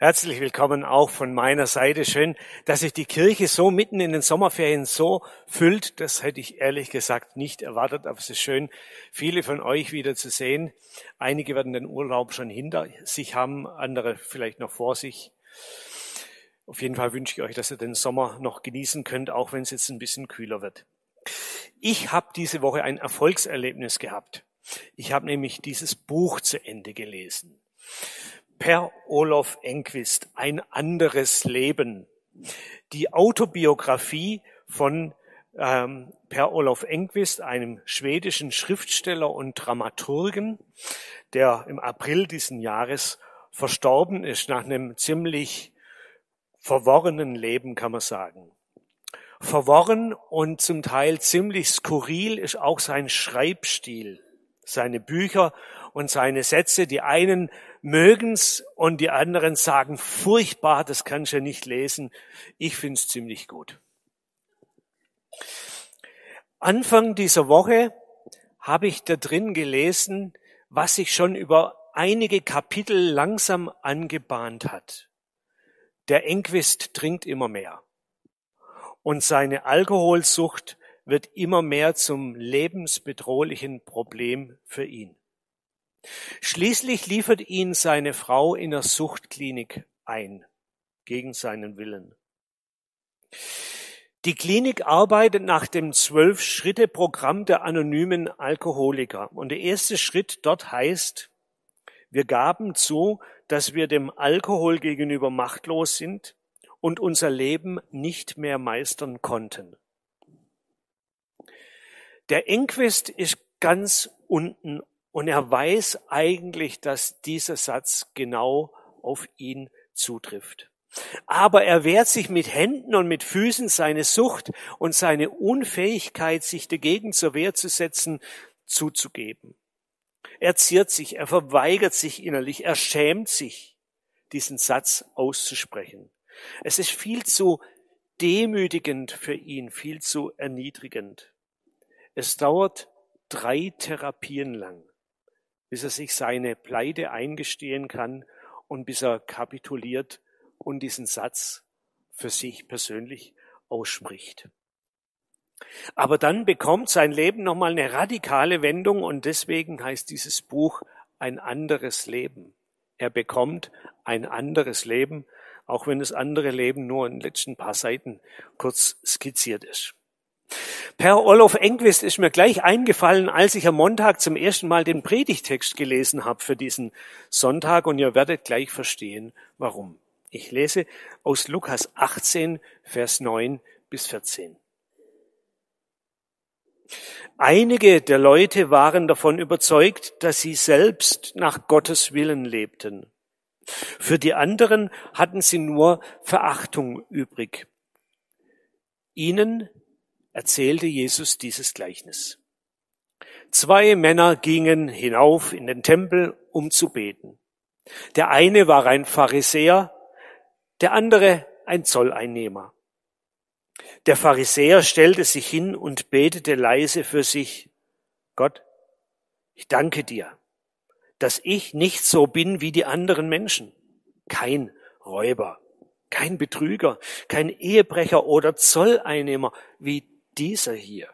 Herzlich willkommen auch von meiner Seite. Schön, dass sich die Kirche so mitten in den Sommerferien so füllt. Das hätte ich ehrlich gesagt nicht erwartet, aber es ist schön, viele von euch wieder zu sehen. Einige werden den Urlaub schon hinter sich haben, andere vielleicht noch vor sich. Auf jeden Fall wünsche ich euch, dass ihr den Sommer noch genießen könnt, auch wenn es jetzt ein bisschen kühler wird. Ich habe diese Woche ein Erfolgserlebnis gehabt. Ich habe nämlich dieses Buch zu Ende gelesen. Per Olof Enquist, Ein anderes Leben. Die Autobiografie von ähm, Per Olof Enquist, einem schwedischen Schriftsteller und Dramaturgen, der im April diesen Jahres verstorben ist nach einem ziemlich verworrenen Leben, kann man sagen. Verworren und zum Teil ziemlich skurril ist auch sein Schreibstil, seine Bücher und seine Sätze. Die einen mögen's und die anderen sagen furchtbar, das kannst du ja nicht lesen. Ich find's ziemlich gut. Anfang dieser Woche habe ich da drin gelesen, was sich schon über einige Kapitel langsam angebahnt hat. Der Enquist trinkt immer mehr und seine Alkoholsucht wird immer mehr zum lebensbedrohlichen Problem für ihn. Schließlich liefert ihn seine Frau in der Suchtklinik ein, gegen seinen Willen. Die Klinik arbeitet nach dem Zwölf-Schritte-Programm der anonymen Alkoholiker. Und der erste Schritt dort heißt, wir gaben zu, dass wir dem Alkohol gegenüber machtlos sind und unser Leben nicht mehr meistern konnten. Der Enquist ist ganz unten und er weiß eigentlich, dass dieser Satz genau auf ihn zutrifft. Aber er wehrt sich mit Händen und mit Füßen seine Sucht und seine Unfähigkeit, sich dagegen zur Wehr zu setzen, zuzugeben. Er ziert sich, er verweigert sich innerlich, er schämt sich, diesen Satz auszusprechen. Es ist viel zu demütigend für ihn, viel zu erniedrigend. Es dauert drei Therapien lang bis er sich seine Pleite eingestehen kann und bis er kapituliert und diesen Satz für sich persönlich ausspricht. Aber dann bekommt sein Leben nochmal eine radikale Wendung und deswegen heißt dieses Buch ein anderes Leben. Er bekommt ein anderes Leben, auch wenn das andere Leben nur in den letzten paar Seiten kurz skizziert ist. Per Olof Enquist ist mir gleich eingefallen, als ich am Montag zum ersten Mal den Predigtext gelesen habe für diesen Sonntag und ihr werdet gleich verstehen, warum. Ich lese aus Lukas 18, Vers 9 bis 14. Einige der Leute waren davon überzeugt, dass sie selbst nach Gottes Willen lebten. Für die anderen hatten sie nur Verachtung übrig. Ihnen erzählte Jesus dieses Gleichnis. Zwei Männer gingen hinauf in den Tempel, um zu beten. Der eine war ein Pharisäer, der andere ein Zolleinnehmer. Der Pharisäer stellte sich hin und betete leise für sich, Gott, ich danke dir, dass ich nicht so bin wie die anderen Menschen, kein Räuber, kein Betrüger, kein Ehebrecher oder Zolleinnehmer wie dieser hier.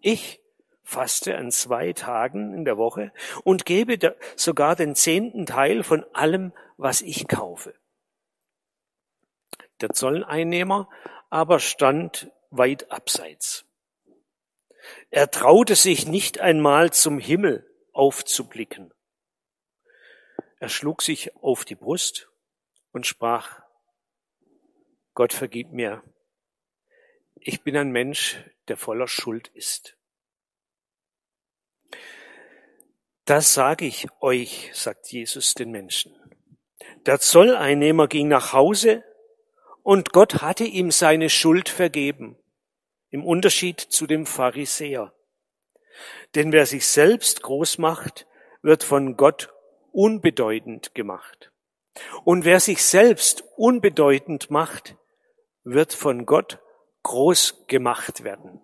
Ich faste an zwei Tagen in der Woche und gebe sogar den zehnten Teil von allem, was ich kaufe. Der Zolleinnehmer aber stand weit abseits. Er traute sich nicht einmal zum Himmel aufzublicken. Er schlug sich auf die Brust und sprach, Gott vergib mir, ich bin ein Mensch, der voller Schuld ist. Das sage ich euch, sagt Jesus den Menschen. Der Zolleinnehmer ging nach Hause und Gott hatte ihm seine Schuld vergeben, im Unterschied zu dem Pharisäer. Denn wer sich selbst groß macht, wird von Gott unbedeutend gemacht. Und wer sich selbst unbedeutend macht, wird von Gott groß gemacht werden.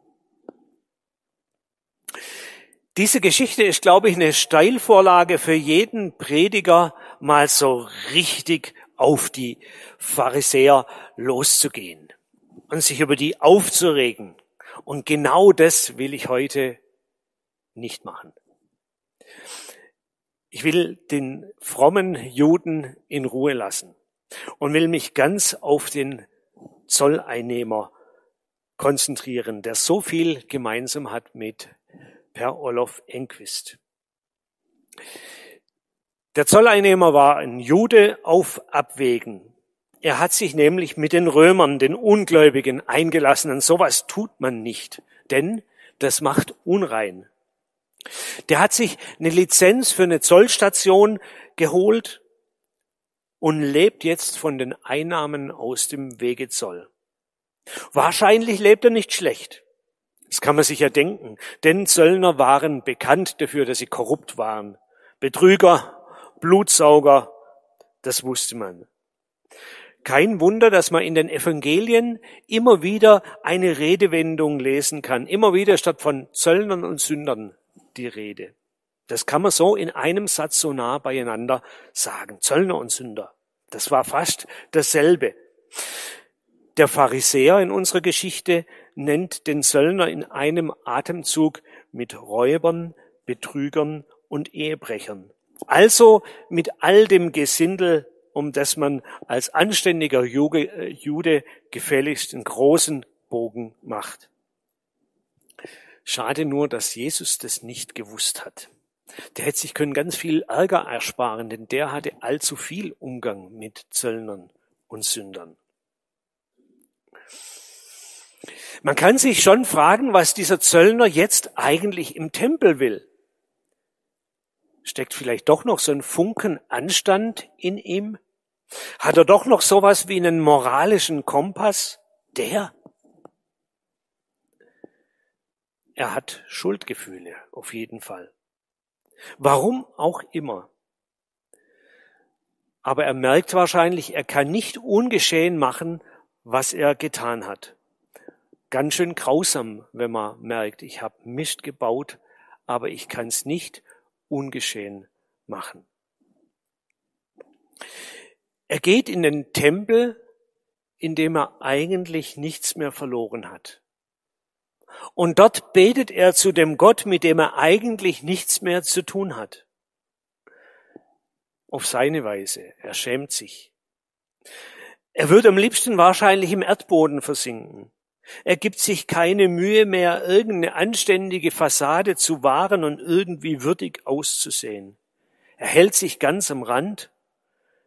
Diese Geschichte ist, glaube ich, eine Steilvorlage für jeden Prediger, mal so richtig auf die Pharisäer loszugehen und sich über die aufzuregen. Und genau das will ich heute nicht machen. Ich will den frommen Juden in Ruhe lassen und will mich ganz auf den Zolleinnehmer konzentrieren, der so viel gemeinsam hat mit Per Olof Enquist. Der Zolleinnehmer war ein Jude auf Abwägen. Er hat sich nämlich mit den Römern, den Ungläubigen, eingelassen. Und sowas tut man nicht, denn das macht unrein. Der hat sich eine Lizenz für eine Zollstation geholt und lebt jetzt von den Einnahmen aus dem Wegezoll. Wahrscheinlich lebt er nicht schlecht. Das kann man sich ja denken, denn Zöllner waren bekannt dafür, dass sie korrupt waren. Betrüger, Blutsauger, das wusste man. Kein Wunder, dass man in den Evangelien immer wieder eine Redewendung lesen kann. Immer wieder statt von Zöllnern und Sündern die Rede. Das kann man so in einem Satz so nah beieinander sagen. Zöllner und Sünder. Das war fast dasselbe. Der Pharisäer in unserer Geschichte nennt den Zöllner in einem Atemzug mit Räubern, Betrügern und Ehebrechern. Also mit all dem Gesindel, um das man als anständiger Jude gefälligst einen großen Bogen macht. Schade nur, dass Jesus das nicht gewusst hat. Der hätte sich können ganz viel Ärger ersparen, denn der hatte allzu viel Umgang mit Zöllnern und Sündern. Man kann sich schon fragen, was dieser Zöllner jetzt eigentlich im Tempel will. Steckt vielleicht doch noch so ein Funken Anstand in ihm? Hat er doch noch sowas wie einen moralischen Kompass? Der Er hat Schuldgefühle, auf jeden Fall. Warum auch immer. Aber er merkt wahrscheinlich, er kann nicht ungeschehen machen, was er getan hat. Ganz schön grausam, wenn man merkt, ich habe Mist gebaut, aber ich kann es nicht ungeschehen machen. Er geht in den Tempel, in dem er eigentlich nichts mehr verloren hat. Und dort betet er zu dem Gott, mit dem er eigentlich nichts mehr zu tun hat. Auf seine Weise. Er schämt sich. Er wird am liebsten wahrscheinlich im Erdboden versinken. Er gibt sich keine Mühe mehr, irgendeine anständige Fassade zu wahren und irgendwie würdig auszusehen. Er hält sich ganz am Rand,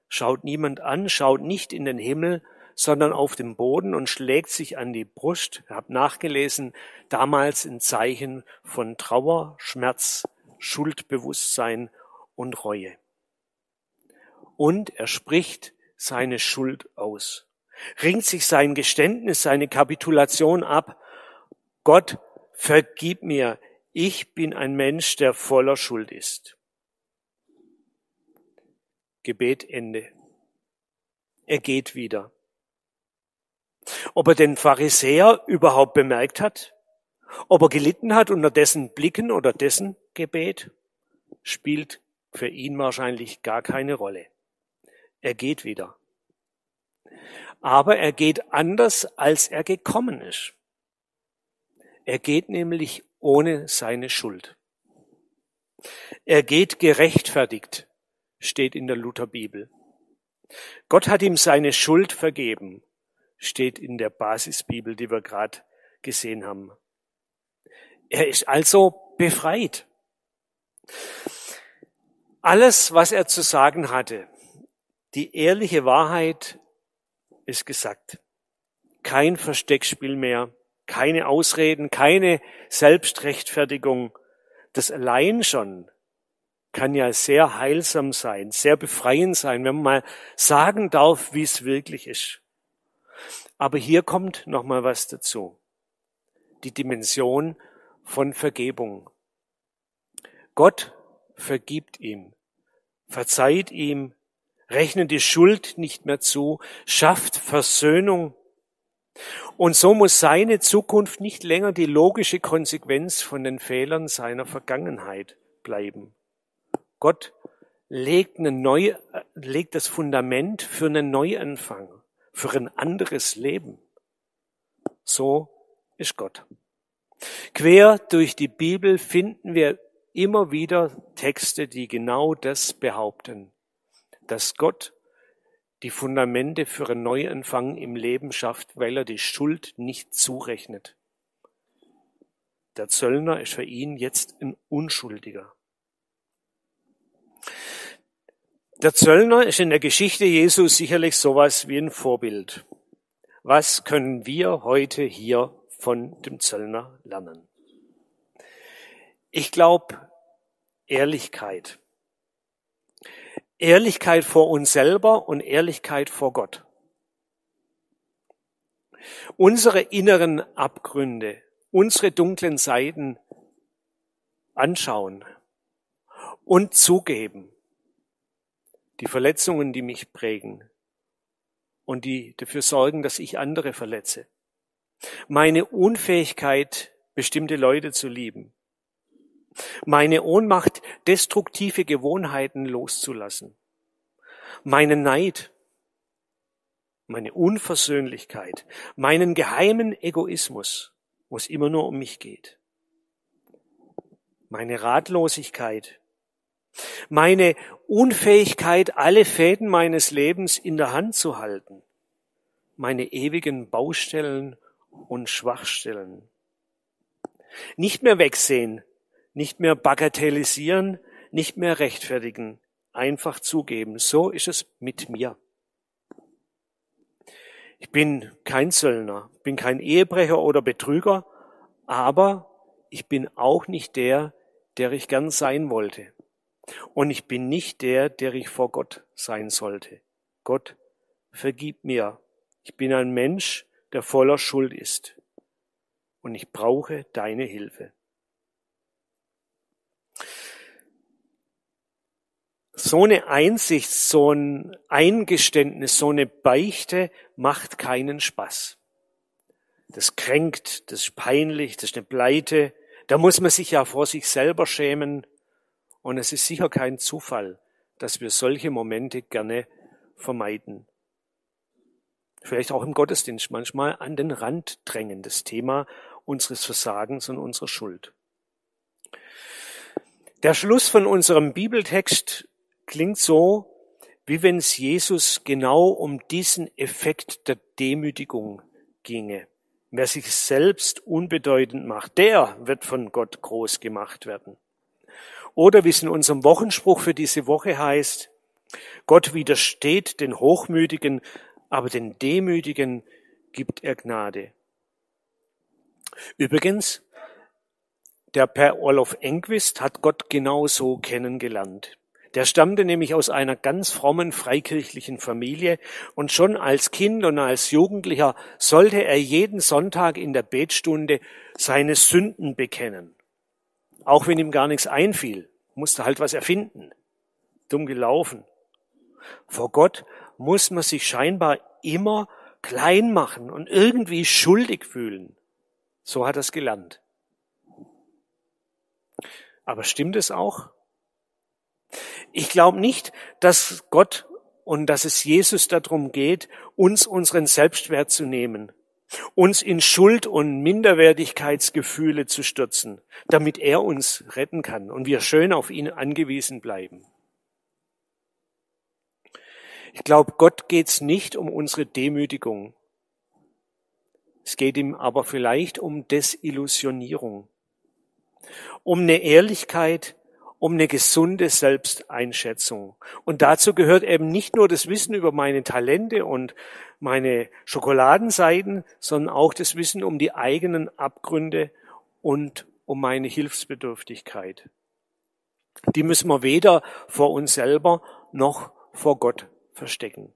schaut niemand an, schaut nicht in den Himmel, sondern auf dem Boden und schlägt sich an die Brust. Ich habe nachgelesen, damals ein Zeichen von Trauer, Schmerz, Schuldbewusstsein und Reue. Und er spricht seine Schuld aus, ringt sich sein Geständnis, seine Kapitulation ab. Gott, vergib mir, ich bin ein Mensch, der voller Schuld ist. Gebet Ende. Er geht wieder. Ob er den Pharisäer überhaupt bemerkt hat, ob er gelitten hat unter dessen Blicken oder dessen Gebet, spielt für ihn wahrscheinlich gar keine Rolle. Er geht wieder. Aber er geht anders, als er gekommen ist. Er geht nämlich ohne seine Schuld. Er geht gerechtfertigt, steht in der Lutherbibel. Gott hat ihm seine Schuld vergeben steht in der Basisbibel, die wir gerade gesehen haben. Er ist also befreit. Alles, was er zu sagen hatte, die ehrliche Wahrheit ist gesagt. Kein Versteckspiel mehr, keine Ausreden, keine Selbstrechtfertigung. Das allein schon kann ja sehr heilsam sein, sehr befreiend sein, wenn man mal sagen darf, wie es wirklich ist. Aber hier kommt noch mal was dazu. Die Dimension von Vergebung. Gott vergibt ihm, verzeiht ihm, rechnet die Schuld nicht mehr zu, schafft Versöhnung. Und so muss seine Zukunft nicht länger die logische Konsequenz von den Fehlern seiner Vergangenheit bleiben. Gott legt, eine neue, legt das Fundament für einen Neuanfang, für ein anderes Leben. So ist Gott. Quer durch die Bibel finden wir immer wieder Texte, die genau das behaupten, dass Gott die Fundamente für einen Neuanfang im Leben schafft, weil er die Schuld nicht zurechnet. Der Zöllner ist für ihn jetzt ein Unschuldiger. Der Zöllner ist in der Geschichte Jesu sicherlich sowas wie ein Vorbild. Was können wir heute hier von dem Zöllner lernen? Ich glaube, Ehrlichkeit. Ehrlichkeit vor uns selber und Ehrlichkeit vor Gott. Unsere inneren Abgründe, unsere dunklen Seiten anschauen und zugeben die Verletzungen, die mich prägen und die dafür sorgen, dass ich andere verletze. Meine Unfähigkeit, bestimmte Leute zu lieben. Meine Ohnmacht, destruktive Gewohnheiten loszulassen. Meine Neid, meine Unversöhnlichkeit, meinen geheimen Egoismus, wo es immer nur um mich geht. Meine Ratlosigkeit, meine Unfähigkeit, alle Fäden meines Lebens in der Hand zu halten. Meine ewigen Baustellen und Schwachstellen. Nicht mehr wegsehen, nicht mehr bagatellisieren, nicht mehr rechtfertigen, einfach zugeben. So ist es mit mir. Ich bin kein Zöllner, bin kein Ehebrecher oder Betrüger, aber ich bin auch nicht der, der ich gern sein wollte. Und ich bin nicht der, der ich vor Gott sein sollte. Gott, vergib mir. Ich bin ein Mensch, der voller Schuld ist. Und ich brauche deine Hilfe. So eine Einsicht, so ein Eingeständnis, so eine Beichte macht keinen Spaß. Das kränkt, das ist peinlich, das ist eine Pleite. Da muss man sich ja vor sich selber schämen. Und es ist sicher kein Zufall, dass wir solche Momente gerne vermeiden. Vielleicht auch im Gottesdienst manchmal an den Rand drängen, das Thema unseres Versagens und unserer Schuld. Der Schluss von unserem Bibeltext klingt so, wie wenn es Jesus genau um diesen Effekt der Demütigung ginge. Wer sich selbst unbedeutend macht, der wird von Gott groß gemacht werden. Oder wie es in unserem Wochenspruch für diese Woche heißt, Gott widersteht den Hochmütigen, aber den Demütigen gibt er Gnade. Übrigens, der Per Olof Enquist hat Gott genauso kennengelernt. Der stammte nämlich aus einer ganz frommen freikirchlichen Familie und schon als Kind und als Jugendlicher sollte er jeden Sonntag in der Betstunde seine Sünden bekennen. Auch wenn ihm gar nichts einfiel, musste halt was erfinden. Dumm gelaufen. Vor Gott muss man sich scheinbar immer klein machen und irgendwie schuldig fühlen. So hat er es gelernt. Aber stimmt es auch? Ich glaube nicht, dass Gott und dass es Jesus darum geht, uns unseren Selbstwert zu nehmen uns in Schuld und Minderwertigkeitsgefühle zu stürzen, damit er uns retten kann und wir schön auf ihn angewiesen bleiben. Ich glaube, Gott geht es nicht um unsere Demütigung. Es geht ihm aber vielleicht um Desillusionierung, um eine Ehrlichkeit, um eine gesunde Selbsteinschätzung. Und dazu gehört eben nicht nur das Wissen über meine Talente und meine Schokoladenseiten, sondern auch das Wissen um die eigenen Abgründe und um meine Hilfsbedürftigkeit. Die müssen wir weder vor uns selber noch vor Gott verstecken.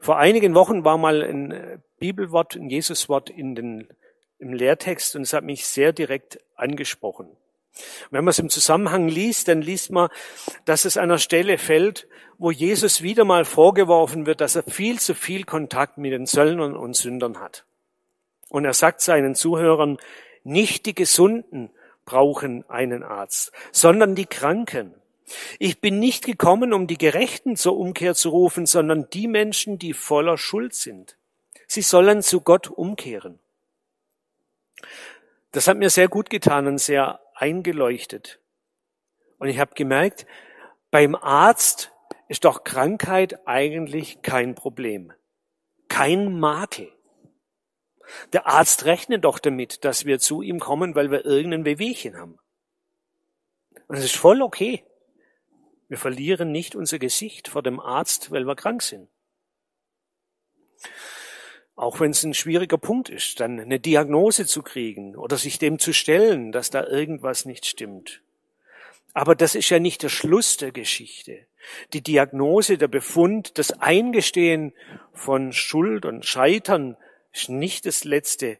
Vor einigen Wochen war mal ein Bibelwort, ein Jesuswort in den, im Lehrtext und es hat mich sehr direkt angesprochen. Wenn man es im Zusammenhang liest, dann liest man, dass es an einer Stelle fällt, wo Jesus wieder mal vorgeworfen wird, dass er viel zu viel Kontakt mit den Söldnern und Sündern hat. Und er sagt seinen Zuhörern, nicht die Gesunden brauchen einen Arzt, sondern die Kranken. Ich bin nicht gekommen, um die Gerechten zur Umkehr zu rufen, sondern die Menschen, die voller Schuld sind. Sie sollen zu Gott umkehren. Das hat mir sehr gut getan und sehr eingeleuchtet. Und ich habe gemerkt, beim Arzt ist doch Krankheit eigentlich kein Problem, kein Makel. Der Arzt rechnet doch damit, dass wir zu ihm kommen, weil wir irgendein Wehwehchen haben. Und es ist voll okay. Wir verlieren nicht unser Gesicht vor dem Arzt, weil wir krank sind. Auch wenn es ein schwieriger Punkt ist, dann eine Diagnose zu kriegen oder sich dem zu stellen, dass da irgendwas nicht stimmt. Aber das ist ja nicht der Schluss der Geschichte. Die Diagnose, der Befund, das Eingestehen von Schuld und Scheitern ist nicht das Letzte,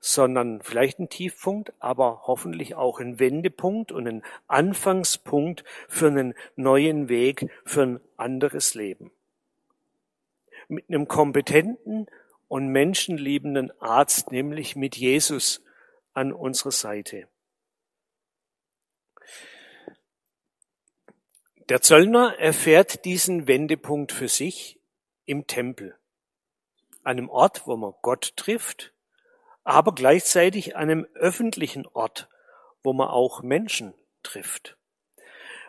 sondern vielleicht ein Tiefpunkt, aber hoffentlich auch ein Wendepunkt und ein Anfangspunkt für einen neuen Weg, für ein anderes Leben. Mit einem kompetenten und menschenliebenden Arzt, nämlich mit Jesus an unserer Seite. Der Zöllner erfährt diesen Wendepunkt für sich im Tempel, einem Ort, wo man Gott trifft, aber gleichzeitig einem öffentlichen Ort, wo man auch Menschen trifft.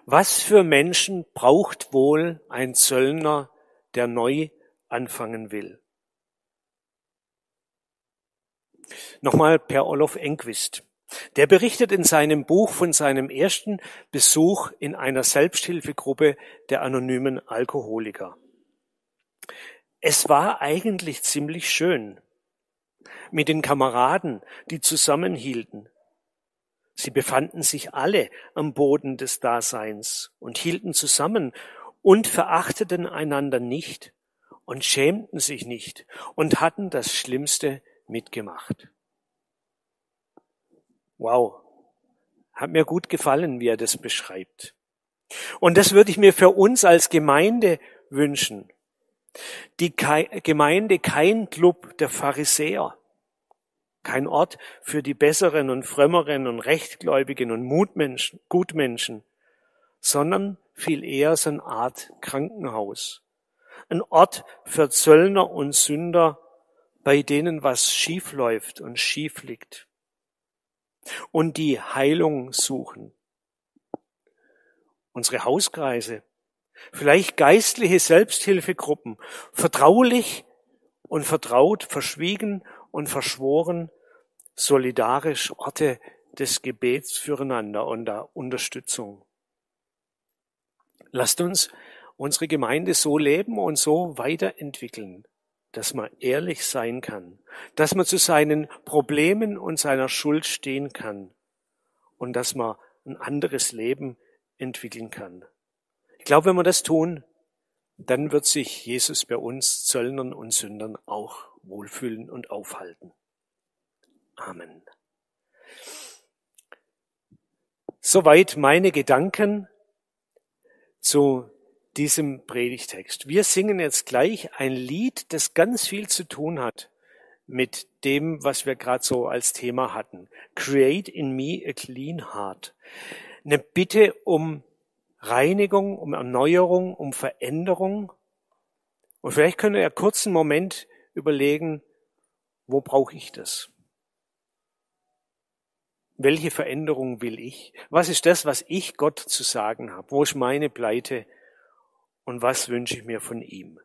Was für Menschen braucht wohl ein Zöllner, der neu anfangen will? Nochmal per Olof Enquist. Der berichtet in seinem Buch von seinem ersten Besuch in einer Selbsthilfegruppe der anonymen Alkoholiker. Es war eigentlich ziemlich schön mit den Kameraden, die zusammenhielten. Sie befanden sich alle am Boden des Daseins und hielten zusammen und verachteten einander nicht und schämten sich nicht und hatten das Schlimmste mitgemacht. Wow. Hat mir gut gefallen, wie er das beschreibt. Und das würde ich mir für uns als Gemeinde wünschen. Die Gemeinde kein Club der Pharisäer, kein Ort für die besseren und frömmeren und rechtgläubigen und Mutmenschen, Gutmenschen, sondern viel eher so eine Art Krankenhaus. Ein Ort für Zöllner und Sünder, bei denen was schief läuft und schief liegt und die Heilung suchen. Unsere Hauskreise, vielleicht geistliche Selbsthilfegruppen, vertraulich und vertraut, verschwiegen und verschworen, solidarisch Orte des Gebets füreinander und der Unterstützung. Lasst uns unsere Gemeinde so leben und so weiterentwickeln, dass man ehrlich sein kann, dass man zu seinen Problemen und seiner Schuld stehen kann und dass man ein anderes Leben entwickeln kann. Ich glaube, wenn wir das tun, dann wird sich Jesus bei uns Zöllnern und Sündern auch wohlfühlen und aufhalten. Amen. Soweit meine Gedanken zu diesem Predigtext. Wir singen jetzt gleich ein Lied, das ganz viel zu tun hat mit dem, was wir gerade so als Thema hatten. Create in me a clean heart. Eine Bitte um Reinigung, um Erneuerung, um Veränderung. Und vielleicht können wir ja kurz einen Moment überlegen, wo brauche ich das? Welche Veränderung will ich? Was ist das, was ich Gott zu sagen habe? Wo ist meine Pleite? Und was wünsche ich mir von ihm.